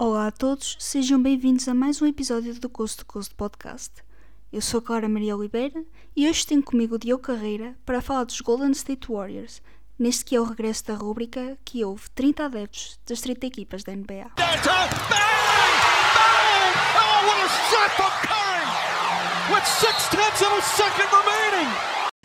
Olá a todos, sejam bem-vindos a mais um episódio do Coast to Coast Podcast. Eu sou a Clara Maria Oliveira e hoje tenho comigo o Diogo Carreira para falar dos Golden State Warriors, neste que é o regresso da rúbrica que houve 30 adeptos das 30 equipas da NBA.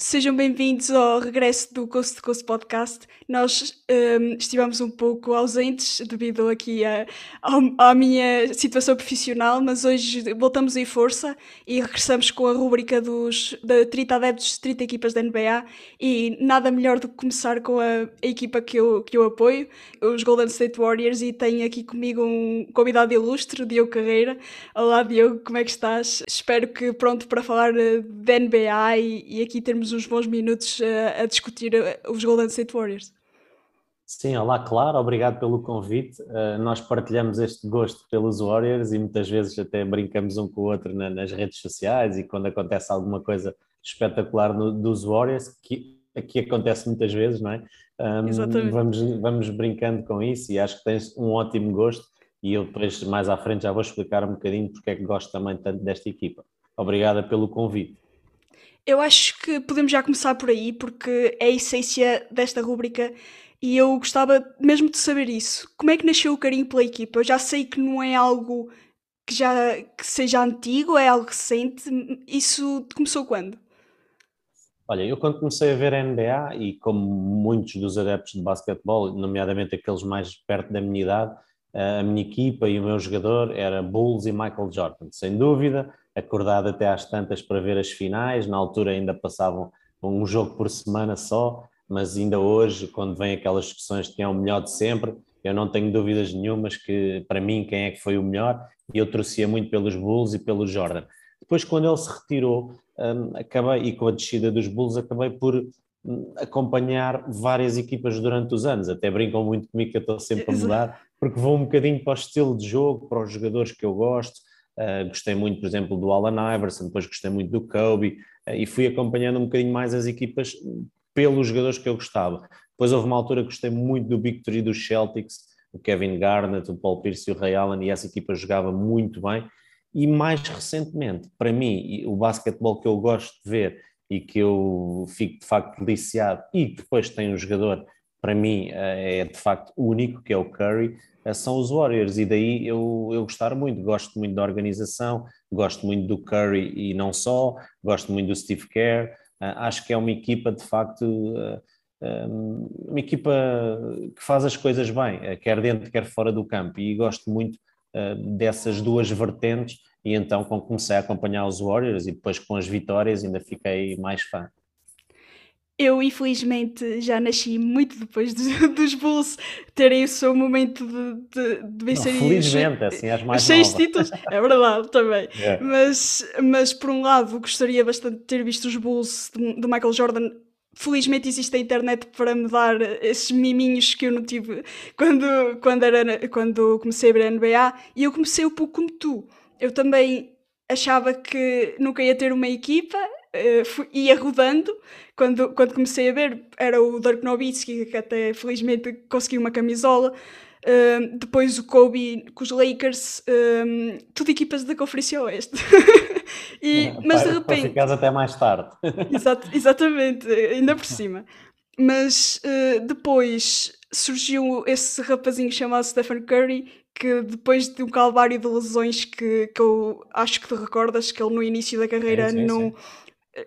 Sejam bem-vindos ao regresso do Coast to Coast Podcast. Nós um, estivemos um pouco ausentes devido aqui a, a, à minha situação profissional, mas hoje voltamos em força e regressamos com a rúbrica dos da 30 adeptos, 30 equipas da NBA e nada melhor do que começar com a, a equipa que eu, que eu apoio, os Golden State Warriors, e tenho aqui comigo um convidado ilustre, Diogo Carreira. Olá Diogo, como é que estás? Espero que pronto para falar eh, da NBA e, e aqui termos uns bons minutos a, a discutir eh, os Golden State Warriors. Sim, olá, claro, obrigado pelo convite. Uh, nós partilhamos este gosto pelos Warriors e muitas vezes até brincamos um com o outro na, nas redes sociais e quando acontece alguma coisa espetacular no, dos Warriors, que aqui acontece muitas vezes, não é? Um, Exatamente. Vamos, vamos brincando com isso e acho que tens um ótimo gosto e eu depois mais à frente já vou explicar um bocadinho porque é que gosto também tanto desta equipa. Obrigada pelo convite. Eu acho que podemos já começar por aí, porque é a essência desta rúbrica e eu gostava mesmo de saber isso. Como é que nasceu o carinho pela equipa? Eu já sei que não é algo que já que seja antigo, é algo recente. Isso começou quando? Olha, eu quando comecei a ver a NBA e como muitos dos adeptos de basquetebol, nomeadamente aqueles mais perto da minha idade, a minha equipa e o meu jogador era Bulls e Michael Jordan, sem dúvida acordado até às tantas para ver as finais. Na altura ainda passavam um jogo por semana só, mas ainda hoje, quando vem aquelas discussões de quem é o melhor de sempre, eu não tenho dúvidas nenhumas que, para mim, quem é que foi o melhor, e eu torcia muito pelos Bulls e pelo Jordan. Depois, quando ele se retirou, um, acabei, e com a descida dos Bulls, acabei por hum, acompanhar várias equipas durante os anos. Até brincam muito comigo que eu estou sempre a mudar, porque vou um bocadinho para o estilo de jogo, para os jogadores que eu gosto, Uh, gostei muito, por exemplo, do Alan Iverson, depois gostei muito do Kobe uh, e fui acompanhando um bocadinho mais as equipas pelos jogadores que eu gostava. Depois houve uma altura que gostei muito do Three dos Celtics, o Kevin Garnett, o Paul Pierce e o Ray Allen, e essa equipa jogava muito bem. E mais recentemente, para mim, o basquetebol que eu gosto de ver e que eu fico de facto deliciado, e depois tem um jogador, para mim, eh, é de facto único, que é o Curry, eh, são os Warriors, e daí eu, eu gostar muito, gosto muito da organização, gosto muito do Curry e não só, gosto muito do Steve Kerr, uh, acho que é uma equipa de facto, uma equipa que faz as coisas bem, quer dentro, quer fora do campo, e gosto muito dessas duas vertentes, e então quando comecei a acompanhar os Warriors e depois com as vitórias ainda fiquei mais fã. Eu, infelizmente, já nasci muito depois dos, dos Bulls terem o seu momento de, de, de vencerem Felizmente, os, assim, és mais seis nova. títulos. É verdade, também. Yeah. Mas, mas, por um lado, gostaria bastante de ter visto os Bulls de, de Michael Jordan felizmente existe a internet para me dar esses miminhos que eu não tive quando, quando, era, quando comecei a ver a NBA e eu comecei um pouco como tu. Eu também achava que nunca ia ter uma equipa uh, fui, ia rodando. Quando, quando comecei a ver, era o Dirk Nowitzki, que até felizmente conseguiu uma camisola. Uh, depois o Kobe com os Lakers, um, tudo equipas da Conferência Oeste. e, é, mas de repente. Ficares até mais tarde. Exato, exatamente, ainda por cima. Mas uh, depois surgiu esse rapazinho chamado Stephen Curry que depois de um calvário de lesões que, que eu acho que te recordas que ele no início da carreira sim, sim, não, sim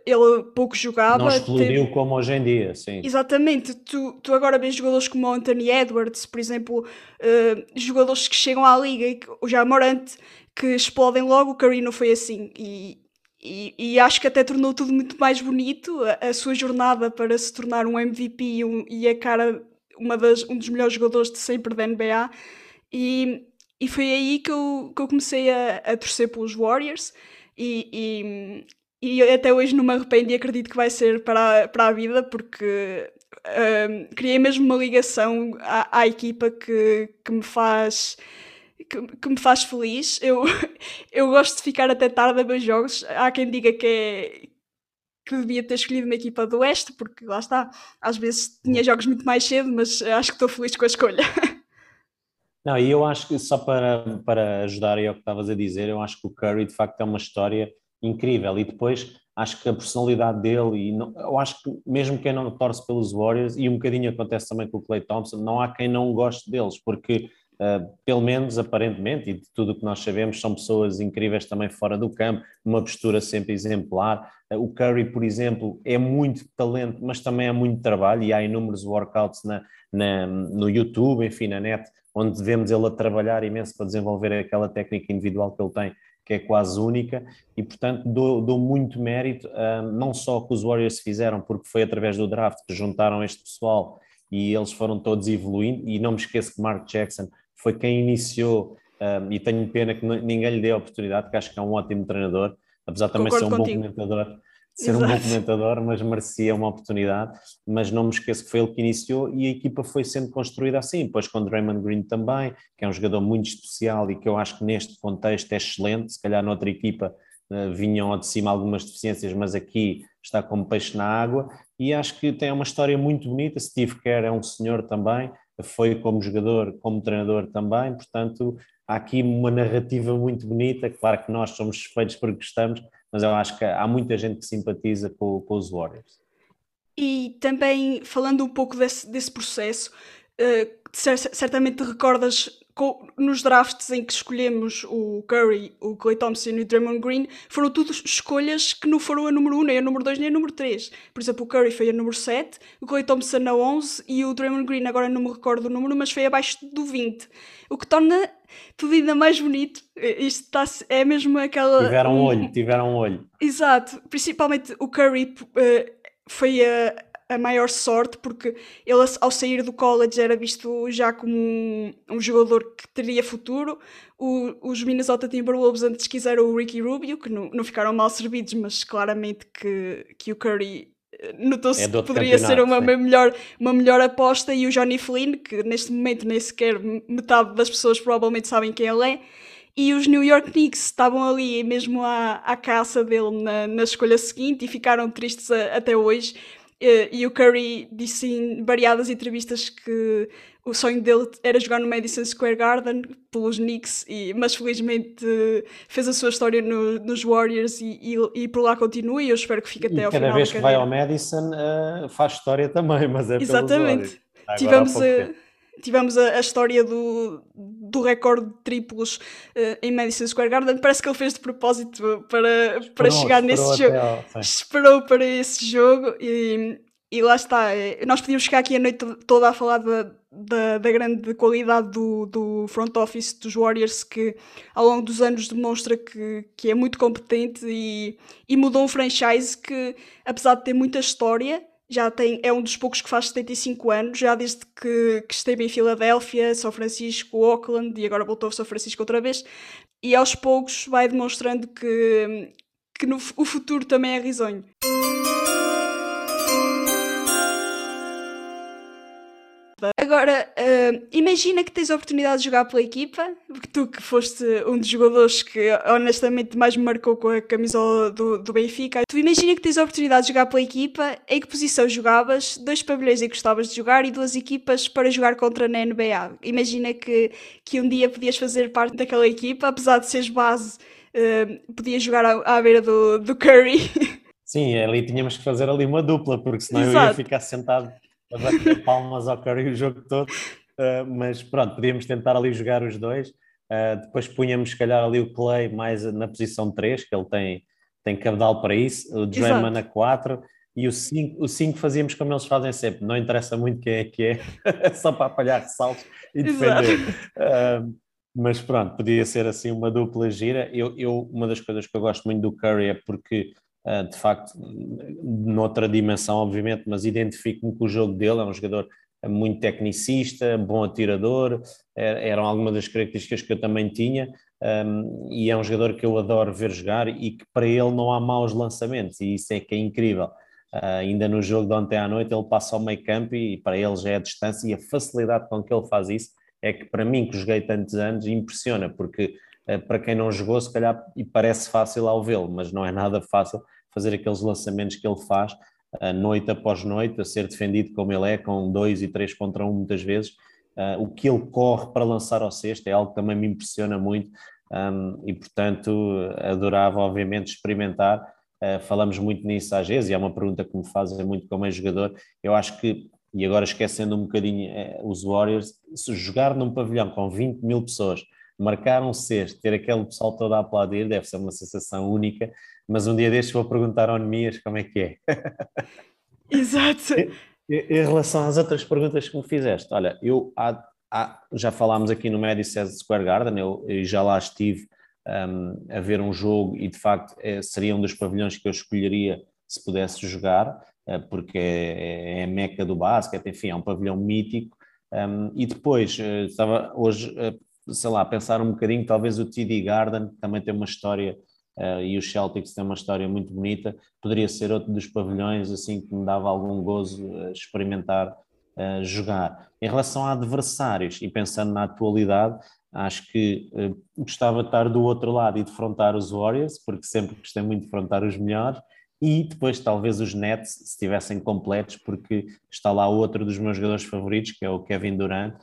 ele pouco jogava. Não explodiu teve... como hoje em dia, sim. Exatamente. Tu, tu agora vês jogadores como o Anthony Edwards, por exemplo, uh, jogadores que chegam à liga, o já Morante, que explodem logo, o Curry não foi assim. E, e, e, acho que até tornou tudo muito mais bonito, a, a sua jornada para se tornar um MVP e, um, e a cara, uma das, um dos melhores jogadores de sempre da NBA. E, e foi aí que eu, que eu comecei a, a torcer pelos Warriors. E, e até hoje não me arrependo e acredito que vai ser para a, para a vida, porque um, criei mesmo uma ligação à, à equipa que, que me faz. Que, que, me faz feliz. Eu, eu gosto de ficar até tarde a ver jogos. Há quem diga que é, que devia ter escolhido uma equipa do Oeste, porque lá está, às vezes tinha jogos muito mais cedo, mas acho que estou feliz com a escolha. Não, e eu acho que só para, para ajudar aí ao que estavas a dizer, eu acho que o Curry de facto é uma história incrível e depois acho que a personalidade dele e não, eu acho que mesmo quem não torce pelos Warriors e um bocadinho acontece também com o Clay Thompson, não há quem não goste deles porque Uh, pelo menos aparentemente, e de tudo o que nós sabemos, são pessoas incríveis também fora do campo, uma postura sempre exemplar. Uh, o Curry, por exemplo, é muito talento, mas também é muito trabalho, e há inúmeros workouts na, na, no YouTube, enfim, na net, onde vemos ele a trabalhar imenso para desenvolver aquela técnica individual que ele tem, que é quase única, e portanto dou, dou muito mérito, uh, não só que os Warriors fizeram, porque foi através do draft que juntaram este pessoal e eles foram todos evoluindo, e não me esqueço que Mark Jackson foi quem iniciou, um, e tenho pena que ninguém lhe dê a oportunidade, que acho que é um ótimo treinador, apesar de também Concordo ser um contigo. bom comentador, ser Exato. um bom comentador, mas merecia uma oportunidade, mas não me esqueço que foi ele que iniciou e a equipa foi sendo construída assim, depois com Draymond Green também, que é um jogador muito especial e que eu acho que neste contexto é excelente, se calhar noutra equipa uh, vinham ao de cima algumas deficiências, mas aqui está como peixe na água, e acho que tem uma história muito bonita, Steve Kerr é um senhor também, foi como jogador, como treinador também, portanto há aqui uma narrativa muito bonita, claro que nós somos suspeitos porque gostamos, mas eu acho que há muita gente que simpatiza com, com os Warriors. E também falando um pouco desse, desse processo, uh, certamente recordas nos drafts em que escolhemos o Curry, o Clay Thompson e o Draymond Green, foram tudo escolhas que não foram a número 1, nem a número 2, nem a número 3. Por exemplo, o Curry foi a número 7, o Clay Thompson a 11 e o Draymond Green, agora não me recordo o número, mas foi abaixo do 20. O que torna tudo ainda mais bonito. Isto está, é mesmo aquela. Tiveram um olho, tiveram um olho. Exato. Principalmente o Curry uh, foi a, a maior sorte, porque ele, ao sair do college, era visto já como um, um jogador que teria futuro. O, os Minnesota Timberwolves antes quiseram o Ricky Rubio, que não, não ficaram mal servidos, mas claramente que, que o Curry notou-se é que poderia ser uma, melhor, uma melhor aposta. E o Johnny Flynn, que neste momento nem sequer metade das pessoas provavelmente sabem quem ele é. E os New York Knicks estavam ali mesmo à, à caça dele na, na escolha seguinte e ficaram tristes a, até hoje Uh, e o Curry disse em variadas entrevistas que o sonho dele era jogar no Madison Square Garden pelos Knicks, e, mas felizmente fez a sua história no, nos Warriors e, e, e, por lá continua. E eu espero que fique até e ao final. Cada vez que vai ao Madison uh, faz história também, mas é Exatamente. Tivemos tivemos a, a, história do, do recorde de triplos uh, em Madison Square Garden. Parece que ele fez de propósito para, esperou, para chegar nesse jogo. Ao, esperou para esse jogo e, e lá está. Eh, nós podíamos ficar aqui a noite toda a falar da, da, da, grande qualidade do, do front office dos Warriors, que ao longo dos anos demonstra que, que é muito competente e, e mudou um franchise que, apesar de ter muita história já tem, é um dos poucos que faz 75 anos, já desde que, que esteve em Filadélfia, São Francisco, Auckland e agora voltou a São Francisco outra vez. E aos poucos vai demonstrando que, que no, o futuro também é risonho. Agora, uh, imagina que tens a oportunidade de jogar pela equipa, porque tu que foste um dos jogadores que honestamente mais me marcou com a camisola do, do Benfica, tu imagina que tens a oportunidade de jogar pela equipa, em que posição jogavas, dois pavilhões em que gostavas de jogar e duas equipas para jogar contra na NBA. Imagina que, que um dia podias fazer parte daquela equipa, apesar de seres base, uh, podias jogar à, à beira do, do Curry. Sim, ali tínhamos que fazer ali uma dupla, porque senão Exato. eu ia ficar sentado a bater palmas ao Curry o jogo todo, uh, mas pronto, podíamos tentar ali jogar os dois. Uh, depois punhamos, se calhar, ali o Clay mais na posição 3, que ele tem, tem cabedal para isso, o Draymond na 4 e o 5, o 5 fazíamos como eles fazem sempre, não interessa muito quem é que é, só para apalhar ressaltos e defender. Uh, mas pronto, podia ser assim uma dupla gira. Eu, eu, uma das coisas que eu gosto muito do Curry é porque de facto, noutra dimensão, obviamente, mas identifico-me com o jogo dele, é um jogador muito tecnicista, bom atirador, eram algumas das características que eu também tinha, e é um jogador que eu adoro ver jogar e que para ele não há maus lançamentos, e isso é que é incrível. Uh, ainda no jogo de ontem à noite ele passa ao meio campo e para ele já é a distância e a facilidade com que ele faz isso é que para mim que joguei tantos anos impressiona, porque uh, para quem não jogou se calhar e parece fácil ao vê-lo, mas não é nada fácil fazer aqueles lançamentos que ele faz uh, noite após noite, a ser defendido como ele é, com dois e três contra um muitas vezes, uh, o que ele corre para lançar ao cesto é algo que também me impressiona muito e, portanto, adorava, obviamente, experimentar. Uh, falamos muito nisso às vezes, e é uma pergunta que me fazem muito como jogador. Eu acho que, e agora esquecendo um bocadinho uh, os Warriors, se jogar num pavilhão com 20 mil pessoas, marcar um cesto, ter aquele pessoal todo a aplaudir, deve ser uma sensação única. Mas um dia destes vou perguntar ao Nemias como é que é. Exato. Em relação às outras perguntas que me fizeste, olha, eu há, há, já falámos aqui no Madison Square Garden, eu, eu já lá estive um, a ver um jogo e de facto é, seria um dos pavilhões que eu escolheria se pudesse jogar, é, porque é, é, a meca do basquete, enfim, é um pavilhão mítico. Um, e depois, eh, estava hoje, eh, sei lá, a pensar um bocadinho, talvez o TD Garden também tem uma história uh, e o Celtics tem uma história muito bonita, poderia ser outro dos pavilhões assim que me dava algum gozo uh, experimentar uh, jogar. Em relação a adversários e pensando na atualidade, acho que gostava de estar do outro lado e defrontar os Warriors, porque sempre gostei muito de defrontar os melhores, e depois talvez os Nets se estivessem completos, porque está lá outro dos meus jogadores favoritos, que é o Kevin Durant,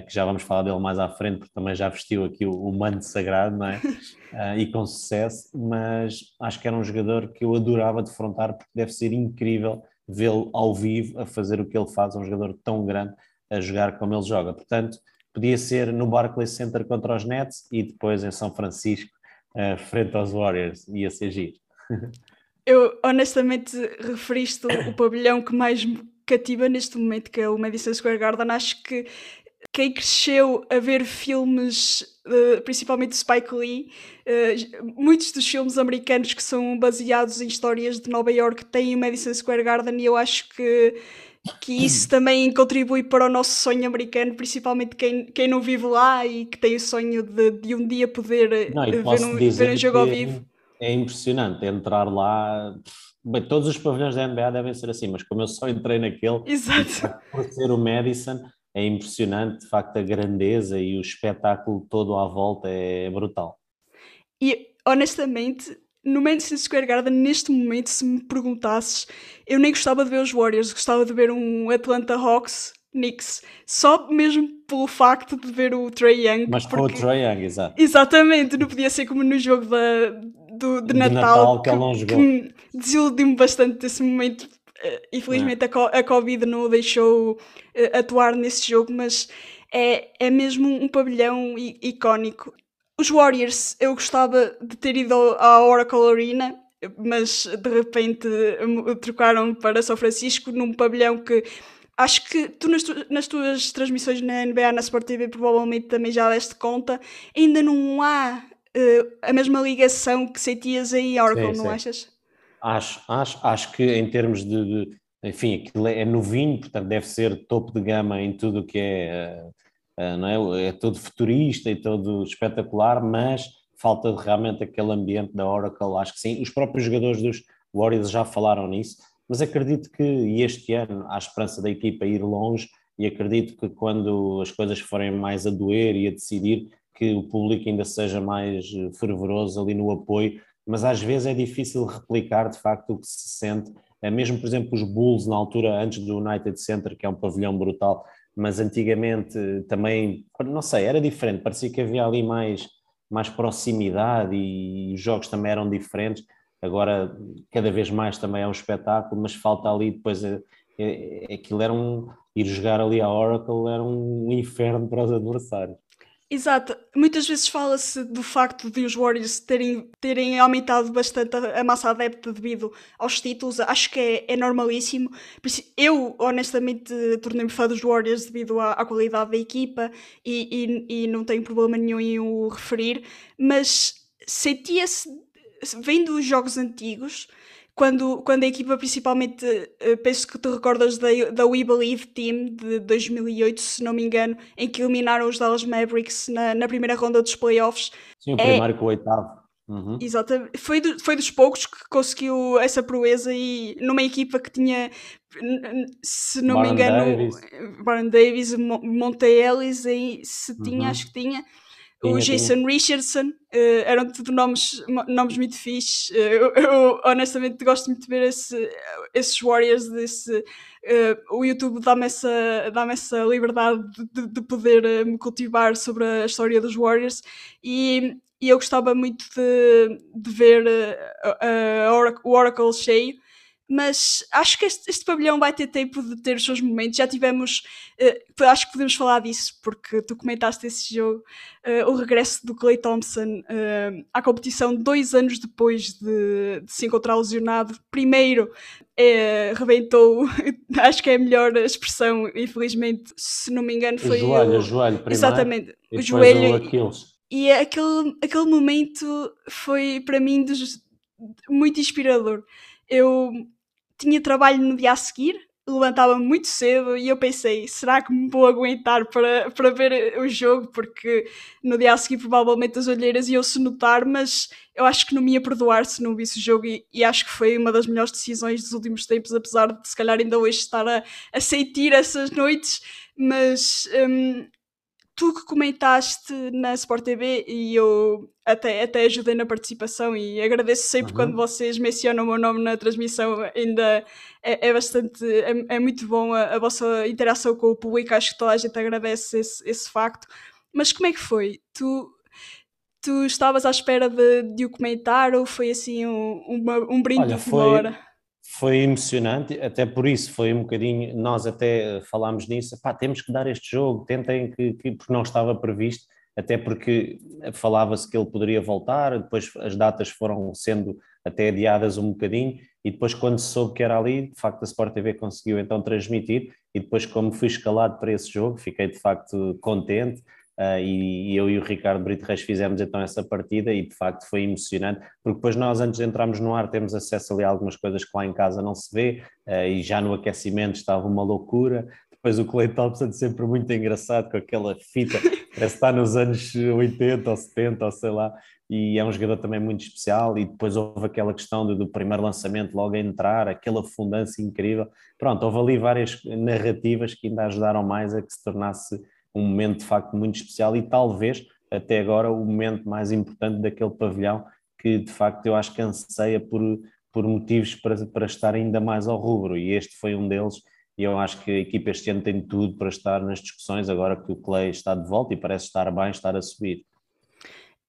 que já vamos falar dele mais à frente, porque também já vestiu aqui o, o manto sagrado, não é? Eh, e com sucesso, mas acho que era um jogador que eu adorava defrontar, porque deve ser incrível vê-lo ao vivo a fazer o que ele faz, um jogador tão grande a jogar como ele joga. Portanto, podia ser no Barclays Center contra os Nets e depois em São Francisco, uh, frente aos Warriors, ia ser giro. Eu honestamente referiste o pavilhão que mais me cativa neste momento, que é o Madison Square Garden. Acho que quem cresceu a ver filmes, uh, principalmente Spike Lee, uh, muitos dos filmes americanos que são baseados em histórias de Nova York têm o Madison Square Garden e eu acho que, que isso também contribui para o nosso sonho americano, principalmente quem, quem não vive lá e que tem o sonho de, de um dia poder eh, não, ver, um, ver um jogo ao vivo. É impressionante entrar lá. Bem, todos os pavilhões da NBA devem ser assim, mas como eu só entrei naquele, Exato. por ser o Madison, é impressionante, de facto, a grandeza e o espetáculo todo à volta é brutal. E honestamente, no Madison Square Garden, neste momento, se me perguntasses, eu nem gostava de ver os Warriors, gostava de ver um Atlanta Hawks Knicks, só mesmo pelo facto de ver o Trey Young. Mas porque... o Trey Young, exato. Exatamente, não podia ser como no jogo da, do, de, de Natal, Natal, que, que, que desiludiu-me bastante esse momento infelizmente a, a Covid não o deixou uh, atuar nesse jogo, mas é, é mesmo um pavilhão icónico. Os Warriors, eu gostava de ter ido à Oracle Arena, mas de repente trocaram para São Francisco num pavilhão que acho que tu nas, tu, nas, tuas transmissões na NBA, na Sport TV, provavelmente também já deste conta, ainda não há uh, a mesma ligação que sentias aí em Oracle, sim, não sim. achas? Acho, acho, acho que em termos de, de enfim, aquilo é, é novinho, portanto deve ser topo de gama em tudo o que é, uh, não é, é todo futurista e todo espetacular, mas falta realmente aquele ambiente da Oracle, acho que sim. Os próprios jogadores dos Warriors já falaram nisso, mas acredito que este ano há esperança da equipa ir longe e acredito que quando as coisas forem mais a doer e a decidir, que o público ainda seja mais fervoroso ali no apoio, mas às vezes é difícil replicar de facto o que se sente. É mesmo, por exemplo, os Bulls na altura antes do United Center, que é um pavilhão brutal, mas antigamente também, não sei, era diferente, parecia que havia ali mais, mais proximidade e os jogos também eram diferentes. Agora, cada vez mais também é um espetáculo, mas falta ali depois. É, é, aquilo era um. Ir jogar ali a Oracle era um inferno para os adversários. Exato. Muitas vezes fala-se do facto de os Warriors terem, terem aumentado bastante a, a massa adepta devido aos títulos. Acho que é, é normalíssimo. Eu, honestamente, tornei-me fã dos Warriors devido à, à qualidade da equipa e, e, e, não tenho problema nenhum em o referir, mas sentia-se, vendo os jogos antigos, quando, quando a equipa, principalmente, uh, penso que te recordas da, da We Believe Team de 2008, se não me engano, em que eliminaram os Dallas Mavericks na, na primeira ronda dos playoffs. Sim, o é, primeiro com o oitavo. Uhum. Exatamente. Foi, do, foi dos poucos que conseguiu essa proeza e numa equipa que tinha, se não Baron me engano, Davis. Baron Davis, Monte Ellis, aí, se tinha, uhum. acho que tinha. O Jason Richardson, uh, eram tudo nomes, nomes muito fixes. Uh, eu, eu, honestamente gosto muito de ver esse, esses Warriors. Desse, uh, o YouTube dá-me essa, dá essa liberdade de, de poder me cultivar sobre a história dos Warriors e, e eu gostava muito de, de ver o Oracle cheio mas acho que este, este, pavilhão vai ter tempo de ter os seus momentos. Já tivemos, uh, acho que podemos falar disso, porque tu comentaste esse jogo, uh, o regresso do Clay Thompson uh, à competição dois anos depois de, de se encontrar lesionado. Primeiro, é, rebentou, acho que é a melhor expressão, infelizmente, se não me engano, foi. O joelho, o, o joelho, primeiro, Exatamente, o joelho. O e aquele, aquele momento foi para mim dos, muito inspirador. Eu tinha trabalho no dia a seguir, levantava-me muito cedo e eu pensei, será que me vou aguentar para, para ver o jogo? Porque no dia a seguir provavelmente as olheiras iam-se notar, mas eu acho que não me ia perdoar se não visse o jogo e, e, acho que foi uma das melhores decisões dos últimos tempos, apesar de se calhar ainda hoje estar a, a sentir essas noites, mas um, tu que comentaste na Sport TV e eu até, até ajudei na participação e agradeço sempre uhum. quando vocês mencionam o meu nome na transmissão, ainda é, é bastante, é, é, muito bom a, a, vossa interação com o público, acho que toda a gente agradece esse, esse facto. Mas como é que foi? Tu, tu estavas à espera de, de o comentar ou foi assim um, uma, um brinde Olha, foi, de hora? Foi emocionante, até por isso foi um bocadinho, nós até falámos nisso, pá, temos que dar este jogo, tentem que, que porque não estava previsto, até porque falava-se que ele poderia voltar, depois as datas foram sendo até adiadas um bocadinho, e depois quando se soube que era ali, de facto a Sport TV conseguiu então transmitir, e depois como fui escalado para esse jogo, fiquei de facto contente, Uh, e, e, eu e o Ricardo Brito Reis fizemos então essa partida e de facto foi emocionante, porque depois nós antes de entrarmos no ar temos acesso ali a algumas coisas que lá em casa não se vê uh, e já no aquecimento estava uma loucura. Depois o Clay Thompson sempre muito engraçado com aquela fita, parece que está nos anos 80 ou 70 ou sei lá, e é um jogador também muito especial. E depois houve aquela questão do, do primeiro lançamento logo a entrar, aquela fundança incrível. Pronto, houve ali várias narrativas que ainda ajudaram mais a que se tornasse um momento de facto muito especial e talvez até agora o momento mais importante daquele pavilhão que de facto eu acho que anseia por, por motivos para, para estar ainda mais ao rubro e este foi um deles e eu acho que a equipa este ano tem tudo para estar nas discussões agora que o Clay está de volta e parece estar bem, estar a subir.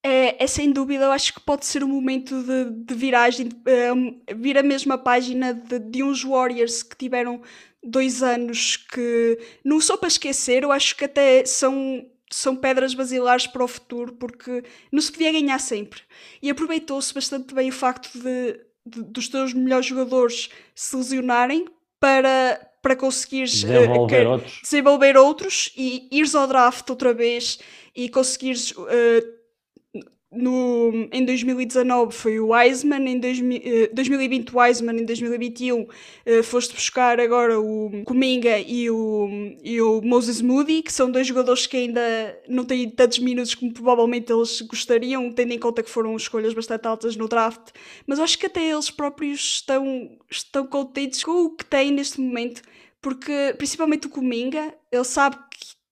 É, é sem dúvida, eu acho que pode ser um momento de, de viragem, de, um, vir a mesma página de, de uns Warriors que tiveram dois anos que não só para esquecer, eu acho que até são são pedras basilares para o futuro porque não se podia ganhar sempre e aproveitou-se bastante bem o facto de, dos teus melhores jogadores se lesionarem para para conseguires desenvolver, uh, outros. desenvolver outros e ires ao draft outra vez e conseguires uh, no, em 2019 foi o Wiseman, em 2000, 2020 o Wiseman, em 2021 uh, foste buscar agora o Cominga e o, e o Moses Moody, que são dois jogadores que ainda não têm tantos minutos como provavelmente eles gostariam, tendo em conta que foram escolhas bastante altas no draft, mas acho que até eles próprios estão, estão contentes com o que têm neste momento, porque principalmente o Cominga, ele sabe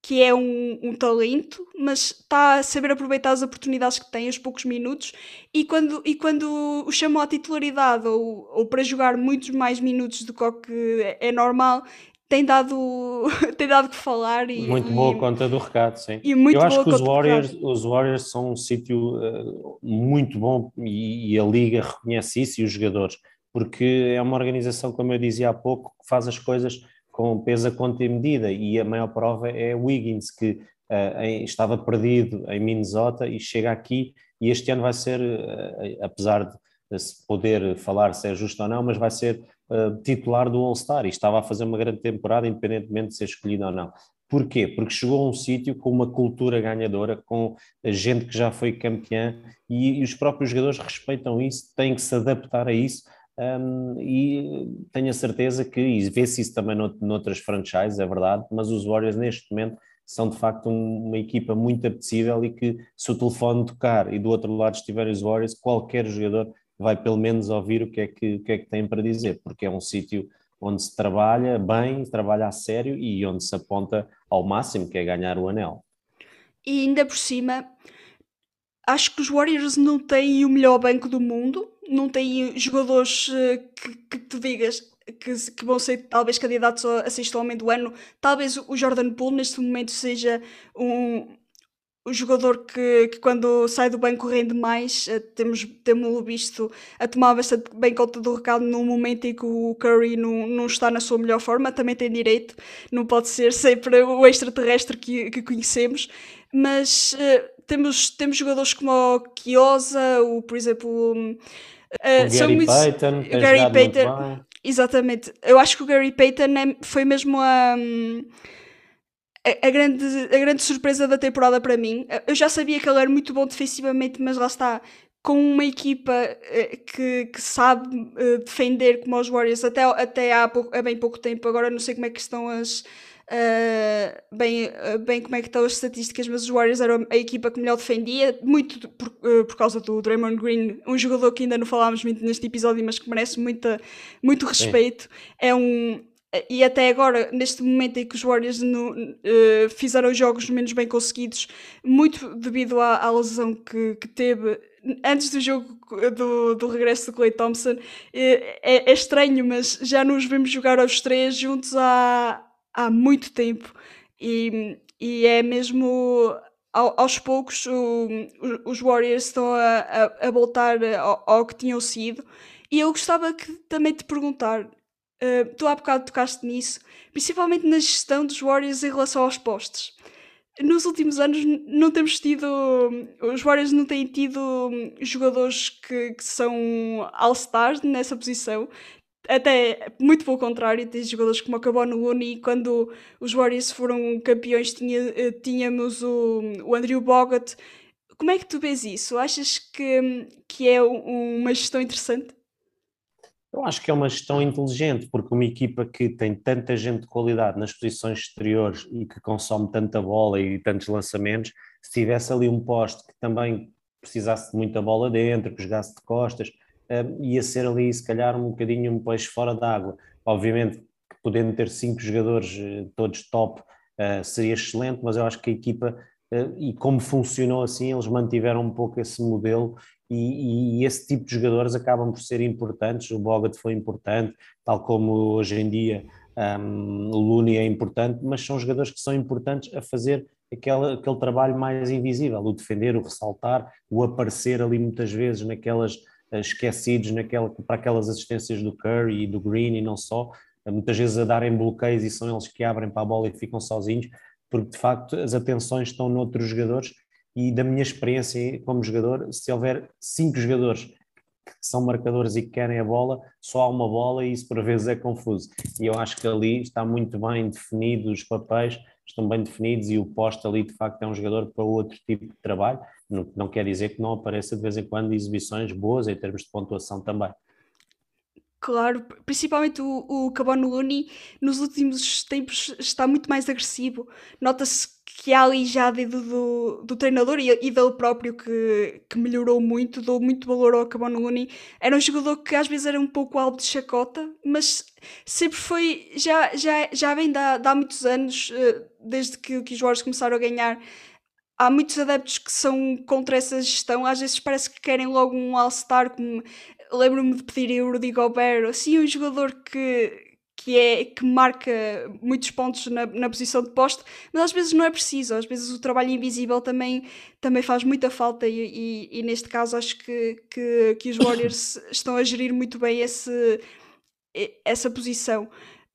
que é um, um, talento, mas está a saber aproveitar as oportunidades que tem, os poucos minutos, e quando, e quando o chamou à titularidade ou, ou para jogar muitos mais minutos do que que é normal, tem dado, tem dado que falar. E, muito boa e, conta do recado, sim. Eu acho que os Warriors, os Warriors são um sítio uh, muito bom e, e a Liga reconhece isso e os jogadores, porque é uma organização, como eu dizia há pouco, que faz as coisas com peso a conta e medida, e a maior prova é Wiggins, que uh, em, estava perdido em Minnesota e chega aqui, e este ano vai ser, uh, apesar de se poder falar se é justo ou não, mas vai ser uh, titular do All-Star e estava a fazer uma grande temporada, independentemente de ser escolhido ou não. Porquê? Porque chegou a um sítio com uma cultura ganhadora, com gente que já foi campeã e, e, os próprios jogadores respeitam isso, têm que se adaptar a isso um, e tenho a certeza que, e vê-se isso também noutras franchises, é verdade, mas os Warriors neste momento são de facto um, uma equipa muito apetecível e que se o telefone tocar e do outro lado estiverem os Warriors, qualquer jogador vai pelo menos ouvir o que é que, o que, é que tem para dizer, porque é um sítio onde se trabalha bem, trabalha a sério e onde se aponta ao máximo, que é ganhar o anel. E ainda por cima, acho que os Warriors não têm o melhor banco do mundo, não têm jogadores uh, que, que tu digas que, que, vão ser talvez candidatos a sexto homem do ano. Talvez o Jordan Poole neste momento seja um, o jogador que, que, quando sai do banco rende mais. Uh, temos, temos visto a tomar bastante bem conta do recado no momento em que o Curry não, não está na sua melhor forma. Também tem direito, não pode ser sempre o extraterrestre que, que conhecemos. Mas uh, temos, temos jogadores como o Kiosa, o, por exemplo. Uh, o Gary muitos, Payton, Gary Payton, Exatamente. Eu acho que o Gary Payton é, foi mesmo a, a, a, grande, a grande surpresa da temporada para mim. Eu já sabia que ele era muito bom defensivamente, mas lá está. Com uma equipa eh, que, que sabe defender como os Warriors até, até há, pouco, há bem pouco tempo, agora não sei como é que estão as, Uh, bem, uh, bem como é que estão as estatísticas, mas os Warriors eram a equipa que melhor defendia, muito por, uh, por causa do Draymond Green, um jogador que ainda não falámos muito neste episódio, mas que merece muita, muito respeito. Sim. É um. E até agora, neste momento em que os Warriors no, fizeram jogos menos bem conseguidos, muito devido à, à lesão que, que teve antes do jogo do, do regresso do Clay Thompson, é, é, estranho, mas já nos vemos jogar aos três juntos há, há muito tempo e, e é mesmo aos poucos o, os Warriors estão a, a, a voltar ao, ao, que tinham sido. E eu gostava que, também te perguntar uh, tu há bocado tocaste nisso principalmente na gestão dos Warriors em relação aos postes. Nos últimos anos não temos tido os Warriors não têm tido jogadores que, que são all-stars nessa posição até muito pelo contrário, tens jogadores como acabou no Uni, quando os Warriors foram campeões tinha, eh, tínhamos o, o Andrew Bogut. Como é que tu vês isso? Achas que, que é uma gestão interessante? Eu acho que é uma gestão inteligente, porque uma equipa que tem tanta gente de qualidade nas posições exteriores e que consome tanta bola e tantos lançamentos, se tivesse ali um poste que também precisasse de muita bola dentro, que jogasse de costas, uh, ia ser ali, se calhar, um bocadinho um peixe fora d'água. Obviamente que podendo ter cinco jogadores uh, todos top uh, seria excelente, mas eu acho que a equipa, e como funcionou assim, eles mantiveram um pouco esse modelo e, e, esse tipo de jogadores acabam por ser importantes. O Bogut foi importante, tal como hoje em dia um, o Looney é importante, mas são jogadores que são importantes a fazer aquele, aquele trabalho mais invisível, o defender, o ressaltar, o aparecer ali muitas vezes naquelas esquecidos naquela, para aquelas assistências do Curry e do Green e não só, muitas vezes a darem bloqueios e são eles que abrem para a bola e ficam sozinhos, porque de facto as atenções estão noutros jogadores e da minha experiência como jogador, se houver cinco jogadores que são marcadores e que querem a bola, só há uma bola e isso por vezes é confuso. E eu acho que ali está muito bem definido os papéis, estão bem definidos e o posto ali de facto é um jogador para outro tipo de trabalho não, não quer dizer que não apareça de vez em quando exibições boas em termos de pontuação também. Claro, principalmente o, o Cabano Looney nos últimos tempos está muito mais agressivo. Nota-se que há ali já dedo do, do treinador e, e dele próprio que, que melhorou muito, dou muito valor ao Cabano Looney. Era um jogador que às vezes era um pouco alto de chacota, mas sempre foi, já, já, já vem de há, de há muitos anos, eh, desde que, que os Warriors começaram a ganhar há muitos adeptos que são contra essa gestão, às vezes parece que querem logo um All-Star, como lembro-me de pedir o Rudy Gobert, assim um jogador que, que, é, que marca muitos pontos na, na posição de poste, mas às vezes não é preciso, às vezes o trabalho invisível também, também faz muita falta e, e, e neste caso acho que, que, que os Warriors estão a gerir muito bem esse, essa posição.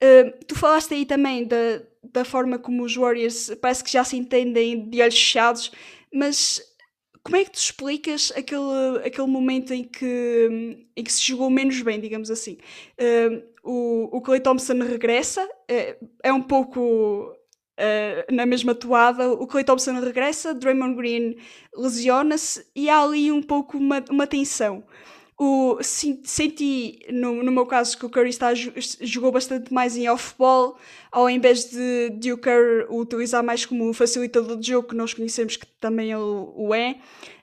Uh, tu falaste aí também da, da forma como os Warriors parece que já se entendem de olhos fechados, mas como é que tu explicas aquele, aquele momento em que, em que se jogou menos bem, digamos assim? Uh, o, o Clay Thompson regressa, é, é um pouco uh, na mesma toada. O Clay Thompson regressa, Draymond Green lesiona-se e há ali um pouco uma, uma tensão o, senti, no, no meu caso, que o Curry está, jogou bastante mais em off-ball, ao invés de, de o Curry o utilizar mais como facilitador de jogo, que nós conhecemos que também ele o é.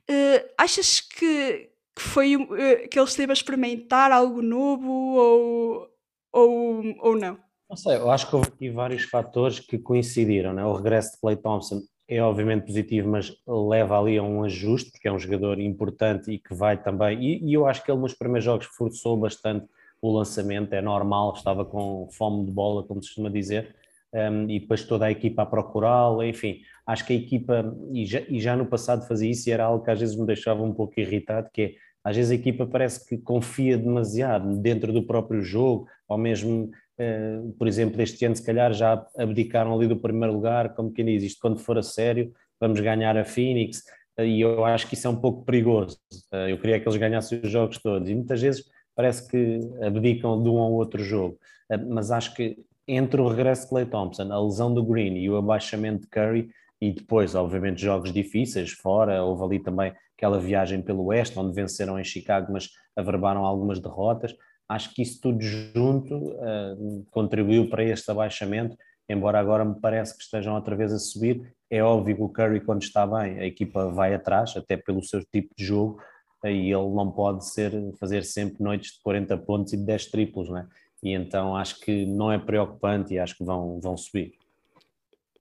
Uh, achas que, que foi uh, que ele esteve a experimentar algo novo ou, ou, ou não? Não sei, eu acho que houve aqui vários fatores que coincidiram, né? o regresso de Clay Thompson é obviamente positivo, mas leva ali a um ajuste, porque é um jogador importante e que vai também. E, e eu acho que ele nos primeiros jogos forçou bastante o lançamento, é normal, estava com fome de bola, como se costuma dizer, um, e depois toda a equipa a procurá-lo, enfim, acho que a equipa, e já, e já no passado fazia isso, e era algo que às vezes me deixava um pouco irritado, que é, às vezes a equipa parece que confia demasiado dentro do próprio jogo, ou mesmo, uh, por exemplo, este ano se calhar já abdicaram ali do primeiro lugar, como quem diz, isto quando for a sério, vamos ganhar a Phoenix, e eu acho que isso é um pouco perigoso, uh, eu queria que eles ganhassem os jogos todos, e muitas vezes parece que abdicam de um ou outro jogo, uh, mas acho que entre o regresso de Clay Thompson, a lesão do Green e o abaixamento de Curry, e depois, obviamente, jogos difíceis fora, houve ali também aquela viagem pelo Oeste, onde venceram em Chicago, mas averbaram algumas derrotas. Acho que isso tudo junto uh, contribuiu para este abaixamento, embora agora me parece que estejam outra vez a subir. É óbvio que o Curry, quando está bem, a equipa vai atrás, até pelo seu tipo de jogo, e ele não pode ser, fazer sempre noites de 40 pontos e de 10 triplos, não é? e então acho que não é preocupante e acho que vão, vão subir.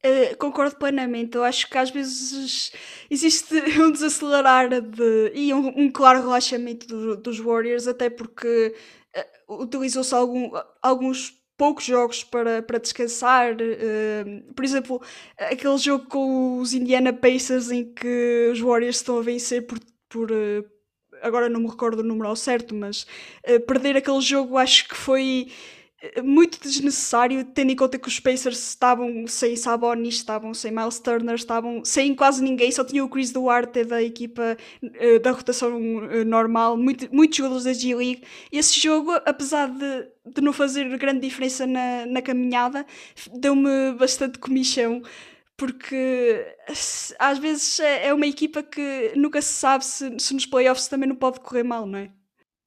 Uh, concordo plenamente. Eu acho que às vezes existe um desacelerar de, e um, um claro relaxamento do, dos Warriors, até porque utilizou-se algum, alguns poucos jogos para, para descansar. Uh, por exemplo, aquele jogo com os Indiana Pacers em que os Warriors estão a vencer por, por, agora não me recordo o número ao certo, mas uh, perder aquele jogo acho que foi eh, muito desnecessário, tendo em conta que os Pacers estavam sem Sabonis, estavam sem Miles Turner, estavam sem quase ninguém, só tinha o Chris Duarte da equipa uh, da rotação uh, normal, muito, muitos jogadores da G-League. Esse jogo, apesar de, de não fazer grande diferença na, na caminhada, deu-me bastante comichão porque às vezes é, é uma equipa que nunca se sabe se, se nos playoffs também não pode correr mal, não é?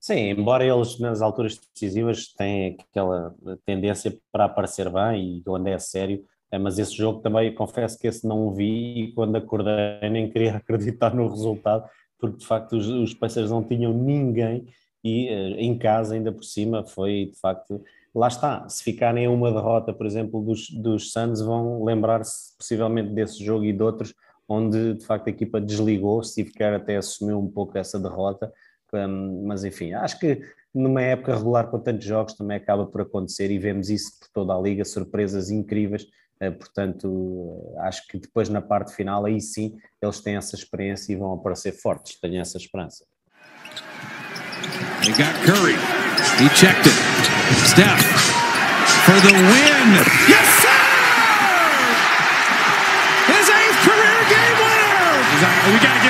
Sim, embora eles nas alturas decisivas têm aquela tendência para aparecer bem e quando é sério, é, mas esse jogo também confesso que esse não o vi e quando acordei nem queria acreditar no resultado, porque de facto os, os Pacers não tinham ninguém e eh, em casa ainda por cima foi de facto lá está, se ficarem uma derrota, por exemplo, dos, dos Suns, vão lembrar-se possivelmente desse jogo e de outros, onde de facto a equipa desligou-se e ficar até assumiu um pouco essa derrota. Um, mas enfim, acho que numa época regular com tantos jogos também acaba por acontecer e vemos isso por toda a liga, surpresas incríveis. Uh, portanto, uh, acho que depois na parte final, aí sim, eles têm essa experiência e vão aparecer fortes. Tenho essa esperança. They got Curry. He checked it. Steph for the win. Yes, sir! His eighth career game winner. we got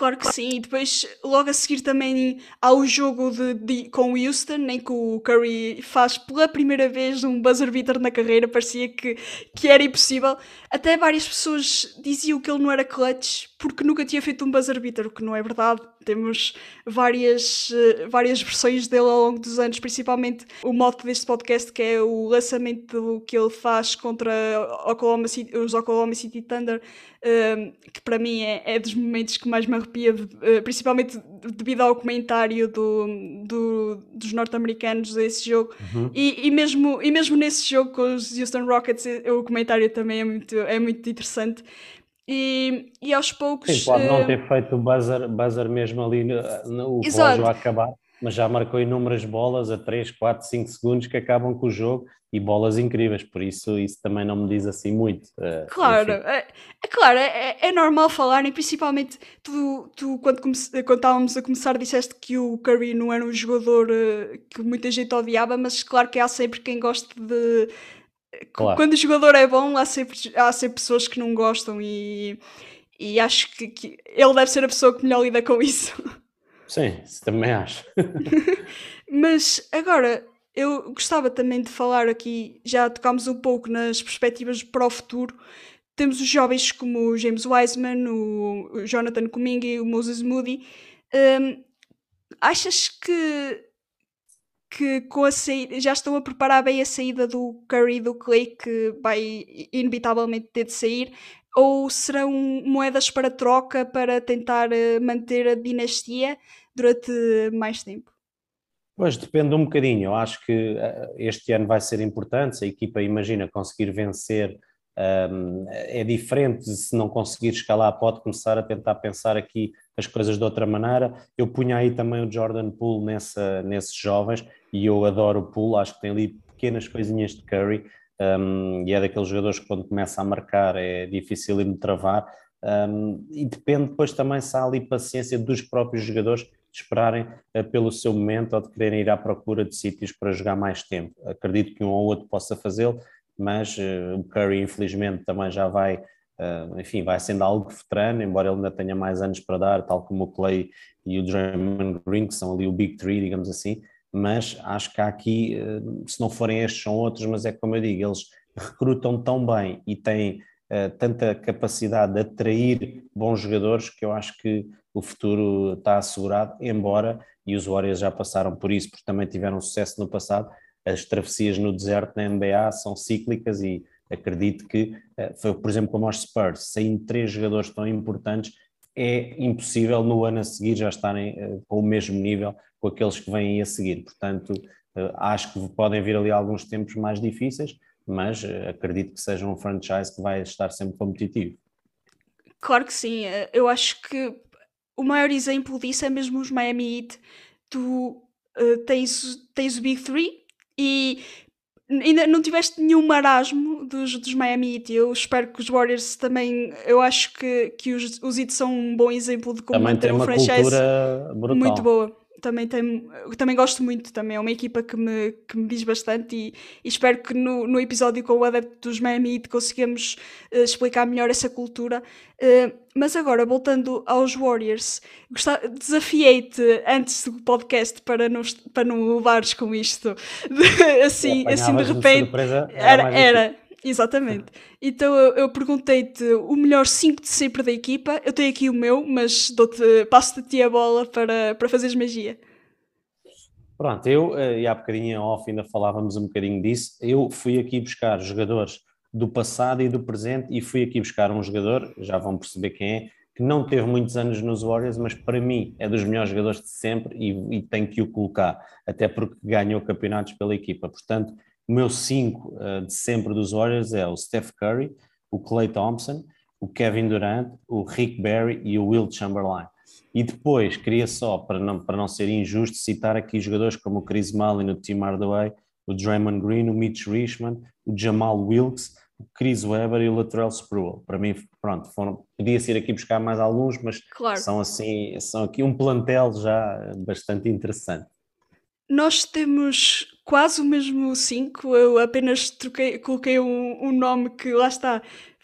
Claro que sim, e depois logo a seguir também há o jogo de, de, com o Houston, em que o Curry faz pela primeira vez um buzzer beater na carreira, parecia que, que era impossível. Até várias pessoas diziam que ele não era clutch porque nunca tinha feito um buzzer beater, o que não é verdade. Temos várias, eh, várias versões dele ao longo dos anos, principalmente o mote deste podcast, que é o lançamento que ele faz contra Oklahoma City, os Oklahoma City Thunder, ehm, que para mim é, é, dos momentos que mais me arrepia, eh, principalmente devido ao comentário do, do dos norte-americanos desse jogo. Uhum. E, e, mesmo, e mesmo nesse jogo com os Houston Rockets, eh, o comentário também é muito, é muito interessante. E, e aos poucos. Sim, pode não ter feito o buzzer, buzzer mesmo ali no, no o relógio a acabar, mas já marcou inúmeras bolas a 3, 4, 5 segundos que acabam com o jogo e bolas incríveis, por isso isso também não me diz assim muito. Uh, claro, é, é, claro, é, é normal falarem, principalmente tu, tu quando, comece, quando estávamos a começar disseste que o Curry não era um jogador uh, que muita gente odiava, mas claro que há sempre quem goste de Claro. Quando o jogador é bom, há sempre, há sempre pessoas que não gostam e, e acho que, que ele deve ser a pessoa que melhor lida com isso. Sim, também acho. Mas agora, eu gostava também de falar aqui, já tocámos um pouco nas perspectivas para o futuro. Temos os jovens como o James Wiseman, o Jonathan Kuminga e o Moses Moody. Um, achas que que com a saída, já estão a preparar bem a saída do Curry do Clay, que vai inevitavelmente ter de sair, ou serão moedas para troca para tentar eh, manter a dinastia durante mais tempo? Pois depende um bocadinho. Eu acho que uh, este ano vai ser importante. Se a equipa imagina conseguir vencer, um, é diferente. Se não conseguir escalar, pode começar a tentar pensar aqui as coisas de outra maneira. Eu punha aí também o Jordan Poole nessa, nesses jovens e eu adoro o Poole. Acho que tem ali pequenas coisinhas de Curry um, e é daqueles jogadores que quando começa a marcar é difícil de travar. Um, e depende depois também se há ali paciência dos próprios jogadores de esperarem uh, pelo seu momento ou de quererem ir à procura de sítios para jogar mais tempo. Acredito que um ou outro possa fazê-lo, mas uh, o Curry infelizmente também já vai, uh, enfim, vai sendo algo veterano, embora ele ainda tenha mais anos para dar, tal como o Clay e o Draymond Green, que são ali o Big Three, digamos assim, mas acho que há aqui, se não forem estes, são outros, mas é como eu digo, eles recrutam tão bem e têm tanta capacidade de atrair bons jogadores que eu acho que o futuro está assegurado, embora, e os Warriors já passaram por isso, porque também tiveram sucesso no passado, as travessias no deserto na NBA são cíclicas e acredito que eh, foi, por exemplo, como aos Spurs, saindo três jogadores tão importantes, é impossível no ano a seguir já estarem eh, com o mesmo nível com aqueles que vêm a seguir. Portanto, eh, acho que podem vir ali alguns tempos mais difíceis, mas acredito que seja um franchise que vai estar sempre competitivo. Claro que sim. Eu acho que o maior exemplo disso é mesmo os Miami Heat. Tu tens, tens o Big Three e ainda não tiveste nenhum marasmo dos, dos Miami Heat. Eu espero que os Warriors também. Eu acho que, que os, os Heat são um bom exemplo de como também manter um franchise muito boa também, tem, também gosto muito, também é uma equipa que me, que me diz bastante e, e espero que no, no episódio com o adepto dos Miami Heat consigamos uh, explicar melhor essa cultura. Uh, mas agora, voltando aos Warriors, desafiei-te antes do podcast para não, para não levares com isto de, assim, assim de repente. De era, era, Exatamente. Então eu, eu perguntei-te o melhor 5 de sempre da equipa. Eu tenho aqui o meu, mas passo-te a ti a bola para, para fazeres magia. Pronto, eu, eh, e há bocadinho em off ainda falávamos um bocadinho disso, eu fui aqui buscar jogadores do passado e do presente e fui aqui buscar um jogador, já vão perceber quem é, que não teve muitos anos nos Warriors, mas para mim é dos melhores jogadores de sempre e, e tenho que o colocar, até porque ganhou campeonatos pela equipa. Portanto, o meu 5 uh, eh, de sempre dos Warriors é o Steph Curry, o Clay Thompson, o Kevin Durant, o Rick Barry e o Will Chamberlain. E depois, queria só, para não, para não ser injusto, citar aqui jogadores como o Chris Mullin, o Tim Hardaway, o Draymond Green, o Mitch Richmond, o Jamal Wilkes, o Chris Webber e o Latrell Sprewell. Para mim, pronto, foram, podia ser aqui buscar mais alguns, mas claro. são assim, são aqui um plantel já bastante interessante. Nós temos quase o mesmo 5, eu apenas troquei, coloquei um, um nome que lá está,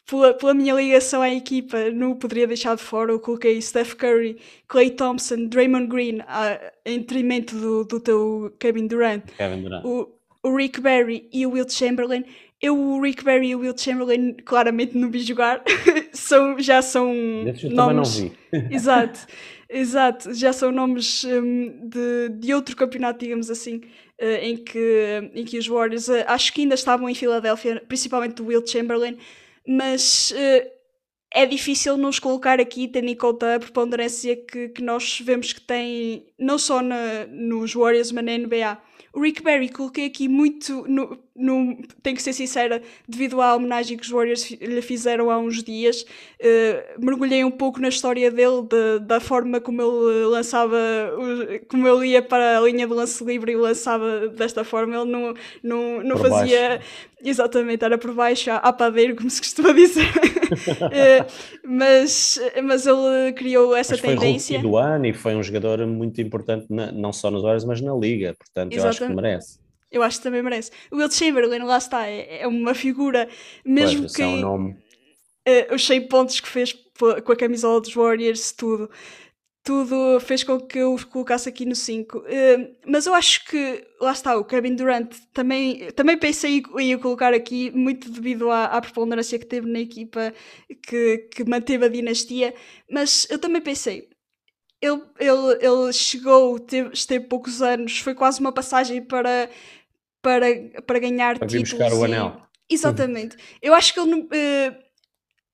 pela, pela, minha ligação à equipa, não o poderia deixar de fora. Eu coloquei Steph Curry, Clay Thompson, Draymond Green a, em detrimento do, do teu Kevin Durant, Kevin Durant. O, o Rick Barry e o Will Chamberlain. Eu, o Rick Barry e o Will Chamberlain, claramente não vi jogar, são, já são Desses nomes. Também não vi. Exato. Exato, já são nomes um, de, de outro campeonato, digamos assim, em, que, em que os Warriors uh, acho que ainda estavam em Filadélfia, principalmente do Will Chamberlain, mas uh, é difícil nos colocar aqui, tendo em conta a preponderância que, que nós vemos que tem, não só na, nos Warriors, mas na NBA. O Rick Barry coloquei aqui muito, no, no, tenho que ser sincera, devido à homenagem que os Warriors lhe fizeram há uns dias, uh, mergulhei um pouco na história dele, de, da forma como ele lançava, como ele ia para a linha de lance livre e lançava desta forma. Ele não, não, não fazia. Baixo. Exatamente, era por baixo, à, à padeiro, como se costuma dizer. uh, mas, mas ele criou essa mas tendência. Foi do ano e foi um jogador muito importante, na, não só nos Warriors, mas na liga. Portanto, Exatamente. eu acho que merece. Eu acho que também merece. O Will Chamberlain, lá está, é, é uma figura, mesmo pois, que. É um nome. Uh, os 100 pontos que fez com a camisola dos Warriors, tudo. Tudo fez com que eu os colocasse aqui no 5. Uh, mas eu acho que, lá está, o Kevin Durant também, também pensei em o colocar aqui, muito devido à, à preponderância que teve na equipa que, que manteve a dinastia. Mas eu também pensei, ele, ele, ele chegou, teve, esteve poucos anos, foi quase uma passagem para para, para ganhar para títulos. buscar o anel. E, exatamente. Eu acho que ele.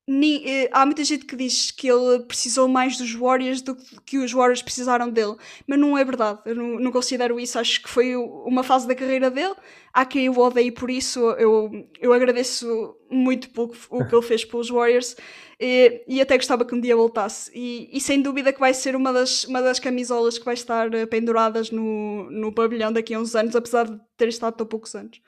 Eh, há muita gente que diz que ele precisou mais dos Warriors do que os Warriors precisaram dele, mas não é verdade. Eu não, não considero isso. Acho que foi uma fase da carreira dele. Há quem o odeie por isso. Eu, eu agradeço muito pouco o que ele fez pelos Warriors e, e até gostava que um dia voltasse. E, e, sem dúvida que vai ser uma das, uma das camisolas que vai estar eh, penduradas no, no pavilhão daqui a uns anos, apesar de ter estado tão poucos anos.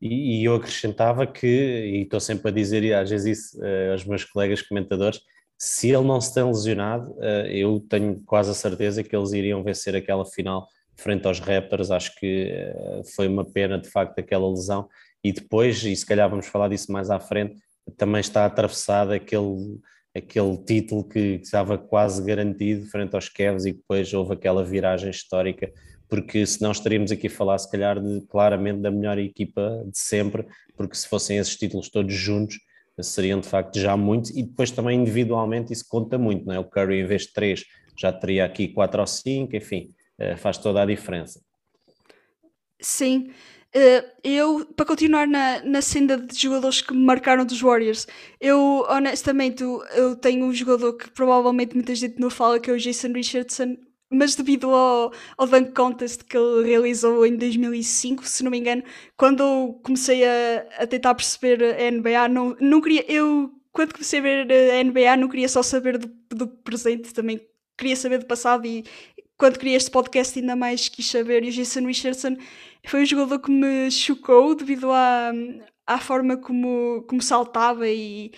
E, e, eu acrescentava que, e estou sempre a dizer, e às vezes isso uh, aos meus colegas comentadores, se ele não se tem lesionado, uh, eu tenho quase a certeza que eles iriam vencer aquela final frente aos Raptors. Acho que uh, foi uma pena, de facto, aquela lesão. E depois, e se calhar vamos falar disso mais à frente, também está atravessado aquele, aquele título que, que estava quase garantido frente aos Cavs e depois houve aquela viragem histórica porque senão estaríamos aqui a falar, se calhar, de, claramente da melhor equipa de sempre, porque se fossem esses títulos todos juntos, seriam de facto já muitos, e depois também individualmente isso conta muito, não é? O Curry, em vez de três, já teria aqui quatro ou cinco, enfim, eh, faz toda a diferença. Sim. Uh, eu, para continuar na, na senda de jogadores que me marcaram dos Warriors, eu honestamente eu tenho um jogador que provavelmente muita gente não fala, que é o Jason Richardson, mas devido ao, ao Dunk Contest que ele realizou em 2005, se não me engano, quando eu comecei a, a tentar perceber a NBA, não, não queria, eu quando comecei a ver a NBA não queria só saber do, do presente, também queria saber do passado e quando criei este podcast ainda mais quis saber. E o Jason Richardson foi um jogador que me chocou devido à, à forma como, como saltava e,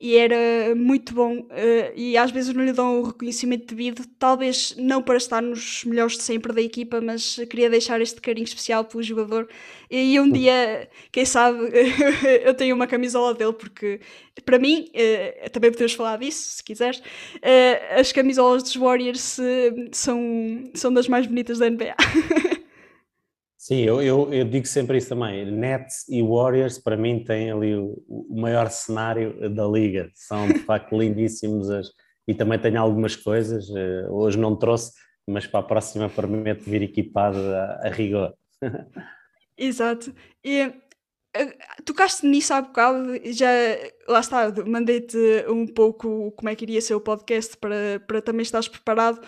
e era muito bom. Uh, e às vezes não lhe dão o reconhecimento devido, talvez não para estar nos melhores de sempre da equipa, mas queria deixar este carinho especial pelo jogador. E um dia, quem sabe, eu tenho uma camisola dele, porque para mim, uh, também podemos falar disso se quiseres, uh, as camisolas dos Warriors são, são das mais bonitas da NBA. Sim, eu, eu, eu, digo sempre isso também. Nets e Warriors, para mim, têm ali o, o maior cenário da liga. São de facto lindíssimos. As, e também tenho algumas coisas. Uh, hoje não trouxe, mas para a próxima prometo vir equipado a, a rigor. Exato. E uh, tocaste nisso há bocado, já lá está, mandei-te um pouco como é que iria ser o podcast para, para também estares preparado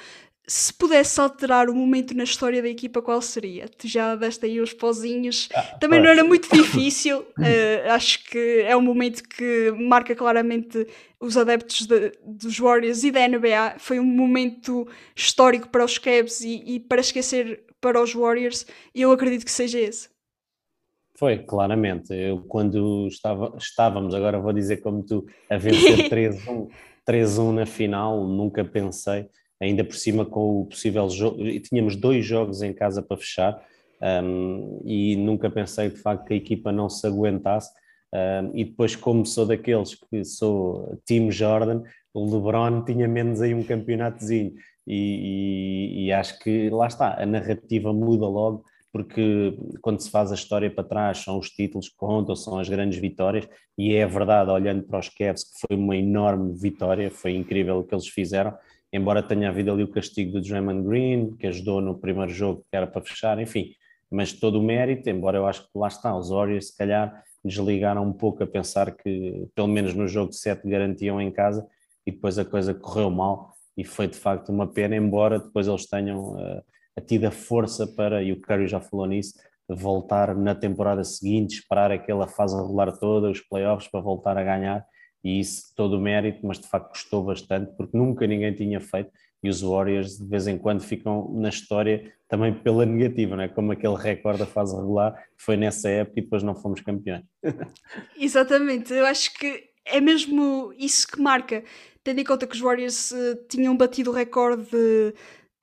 se pudesse alterar o momento na história da equipa, qual seria? Tu já deste aí os pozinhos. Ah, Também não era muito difícil. uh, acho que é um momento que marca claramente os adeptos de, dos Warriors e da NBA. Foi um momento histórico para os Cavs e, e para esquecer para os Warriors. E eu acredito que seja esse. Foi, claramente. Eu, quando estava, estávamos, agora vou dizer como tu, a vencer 3-1 na final, nunca pensei ainda por cima com o possível jogo. Tínhamos dois jogos em casa para fechar um, e nunca pensei de facto que a equipa não se aguentasse. Um, e depois, como sou daqueles que sou Team Jordan, o LeBron tinha menos aí um campeonatozinho. E, e, e acho que lá está, a narrativa muda logo porque quando se faz a história para trás são os títulos que contam, são as grandes vitórias, e é verdade, olhando para os Cavs, que foi uma enorme vitória, foi incrível o que eles fizeram, embora tenha havido ali o castigo do Draymond Green, que ajudou no primeiro jogo que era para fechar, enfim, mas todo o mérito, embora eu acho que lá está, os Warriors se calhar desligaram um pouco a pensar que pelo menos no jogo de 7 garantiam em casa e depois a coisa correu mal e foi de facto uma pena, embora depois eles tenham uh, tido a força para, e o Curry já falou nisso, voltar na temporada seguinte, esperar aquela fase regular toda, os playoffs para voltar a ganhar e isso todo o mérito, mas de facto custou bastante porque nunca ninguém tinha feito e os Warriors de vez em quando ficam na história também pela negativa, não é? Como aquele recorde da fase regular foi nessa época e depois não fomos campeões. Exatamente, eu acho que é mesmo isso que marca, tendo em conta que os Warriors uh, tinham batido o recorde de,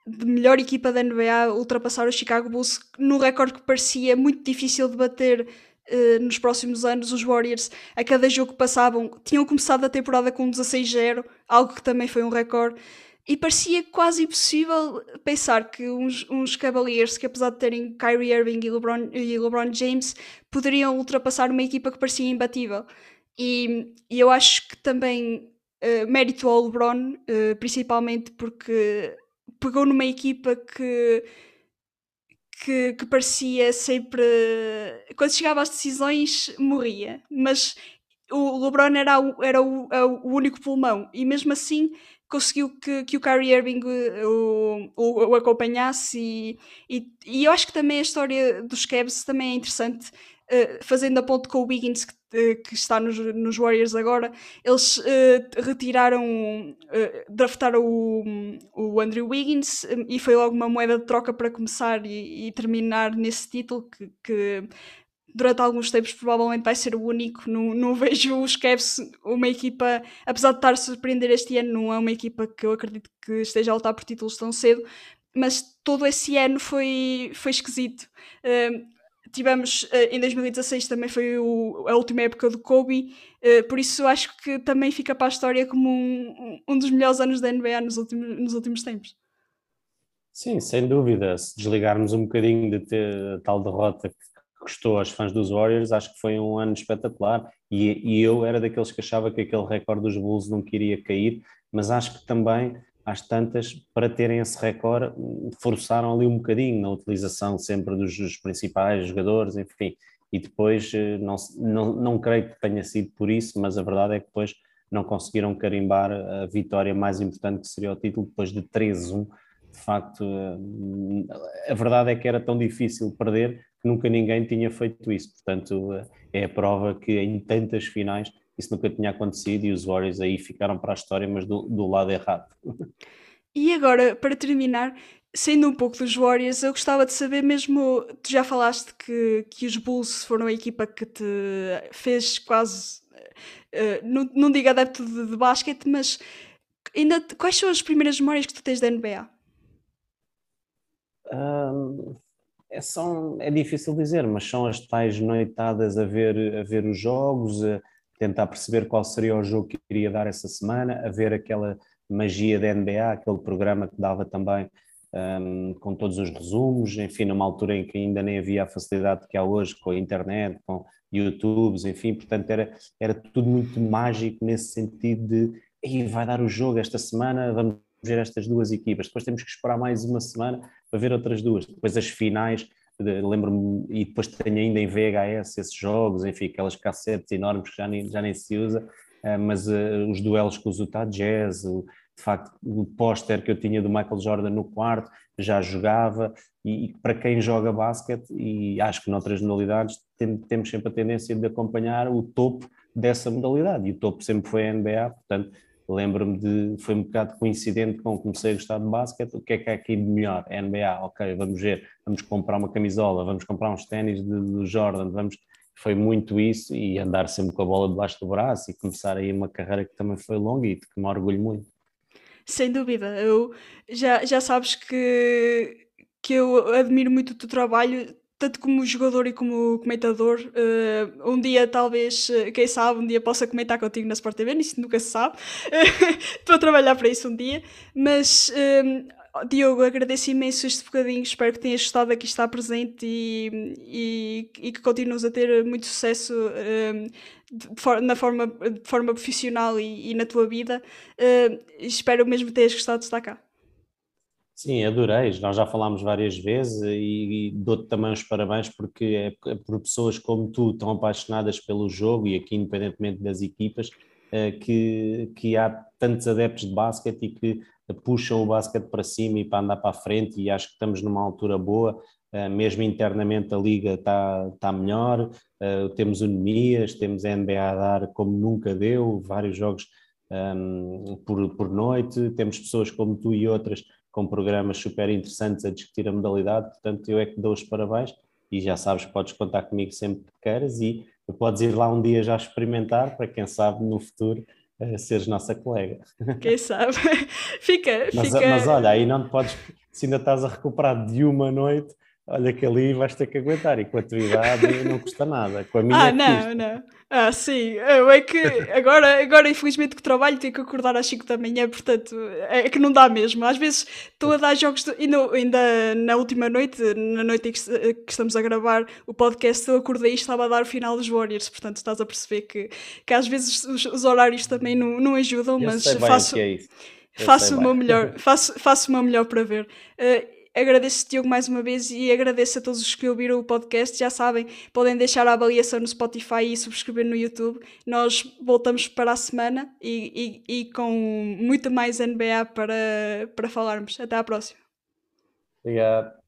de melhor equipa da NBA, ultrapassar o Chicago Bulls no recorde que parecia muito difícil de bater uh, nos próximos anos, os Warriors, a cada jogo que passavam, tinham começado a temporada com 16-0, algo que também foi um recorde. E parecia quase impossível pensar que uns, uns Cavaliers, que apesar de terem Kyrie Irving e LeBron, e LeBron James, poderiam ultrapassar uma equipa que parecia imbatível. E, e eu acho que também uh, mérito ao LeBron, uh, principalmente porque pegou numa equipa que que, que, parecia sempre. Quando chegava às decisões, morria. Mas o LeBron era, o, era o, o único pulmão e mesmo assim conseguiu que, que o Kyrie Irving eh, o, o, o acompanhasse e, e, e, eu acho que também a história dos Cavs também é interessante uh, fazendo a ponto com o Wiggins que, uh, que está nos, nos, Warriors agora eles uh, retiraram draftaram o, o Andrew Wiggins e foi logo uma moeda de troca para começar e, e terminar nesse título que, que durante alguns tempos provavelmente vai ser o único. Não, não vejo os Cavs uma equipa, apesar de estar a surpreender este ano, não é uma equipa que eu acredito que esteja a lutar por títulos tão cedo, mas todo esse ano foi, foi esquisito. Uh, tivemos uh, em 2016 também foi o, a última época do Kobe, uh, por isso acho que também fica para a história como um, um dos melhores anos da NBA nos últimos, nos últimos tempos. Sim, sem dúvida. Se desligarmos um bocadinho de ter a tal derrota que custou aos fãs dos Warriors, acho que foi um ano espetacular. E, e, eu era daqueles que achava que aquele recorde dos Bulls não queria cair, mas acho que também, às tantas, para terem esse recorde, forçaram ali um bocadinho na utilização sempre dos, dos principais jogadores, enfim. E depois, eh, não, não, não creio que tenha sido por isso, mas a verdade é que depois não conseguiram carimbar a vitória mais importante que seria o título, depois de 3-1 de facto, eh, a verdade é que era tão difícil perder que nunca ninguém tinha feito isso. Portanto, eh, é a prova que em tantas finais isso nunca tinha acontecido e os Warriors aí ficaram para a história, mas do, do lado errado. E agora, para terminar, sendo um pouco dos Warriors, eu gostava de saber mesmo, tu já falaste que, que os Bulls foram a equipa que te fez quase, uh, não, não digo adepto de, de basquete, mas ainda quais são as primeiras memórias que tu tens da NBA? é, são, é difícil dizer, mas são as tais noitadas a ver, a ver os jogos, a tentar perceber qual seria o jogo que iria dar essa semana, a ver aquela magia da NBA, aquele programa que dava também um, com todos os resumos, enfim, numa altura em que ainda nem havia a facilidade que há hoje com a internet, com YouTubes, enfim, portanto era, era tudo muito mágico nesse sentido de e vai dar o jogo esta semana, vamos ver estas duas equipas, depois temos que esperar mais uma semana para ver outras duas, depois as finais, lembro-me, e depois tenho ainda em VHS esses jogos, enfim, aquelas cassetes enormes que já nem, já nem se usa, eh, mas uh, os duelos com os Utah Jazz, o, de facto, o póster que eu tinha do Michael Jordan no quarto, já jogava, e para quem joga basquete, e acho que noutras modalidades, tem, temos sempre a tendência de acompanhar o topo dessa modalidade, e o topo sempre foi a NBA, portanto, lembro-me de, foi um bocado coincidente com comecei a gostar de basquete, o que é que é aqui de melhor? NBA, ok, vamos ver, vamos comprar uma camisola, vamos comprar uns ténis do Jordan, vamos, foi muito isso e andar sempre com a bola debaixo do braço e começar aí uma carreira que também foi longa e de que me orgulho muito. Sem dúvida, eu já, já sabes que, que eu admiro muito o teu trabalho, tanto como jogador e como comentador. Uh, um dia, talvez, uh, quem sabe, um dia possa comentar contigo na Sport TV, isso nunca se sabe. Estou a trabalhar para isso um dia. Mas, uh, Diogo, agradeço imenso este bocadinho. Espero que tenhas gostado aqui estar presente e, e, e que continues a ter muito sucesso de for na forma, de forma profissional e, e na tua vida. espero mesmo que tenhas gostado de estar cá. Sim, adorei. Nós já falámos várias vezes e, e dou-te também os parabéns porque é, é por pessoas como tu, tão apaixonadas pelo jogo e aqui independentemente das equipas, é, que, que há tantos adeptos de basquete e que puxam o basquete para cima e para andar para a frente e acho que estamos numa altura boa, é, mesmo internamente a liga está, está melhor, é, temos unimias, temos a NBA a dar como nunca deu, vários jogos um, por, por noite, temos pessoas como tu e outras com programas super interessantes a discutir a modalidade, portanto eu é que dou os parabéns e já sabes, podes contar comigo sempre que queiras e podes ir lá um dia já experimentar, para quem sabe no futuro uh, seres nossa colega. Quem sabe? fica, mas, fica... mas olha, aí não te podes, se ainda estás a recuperar de uma noite, olha que ali vais ter que aguentar e com a tua idade não custa nada. Com a minha ah, não, custa. não. Ah, sim. Eu é que agora, agora infelizmente que trabalho tenho que acordar às 5 da manhã, portanto é que não dá mesmo. Às vezes estou a dar jogos, de, ainda, ainda na última noite, na noite que, que estamos a gravar o podcast, eu acordei e estava a dar o final dos Warriors, portanto estás a perceber que, que às vezes os, os horários também não, não ajudam, eu mas faço, é faço o meu melhor, faço, faço o meu melhor para ver. Uh, agradeço Tiago mais uma vez e agradeço a todos os que ouviram o podcast. Já sabem, podem deixar a avaliação no Spotify e subscrever no YouTube. Nós voltamos para a semana e, e, e com muito mais NBA para, para falarmos. Até à próxima. Obrigado.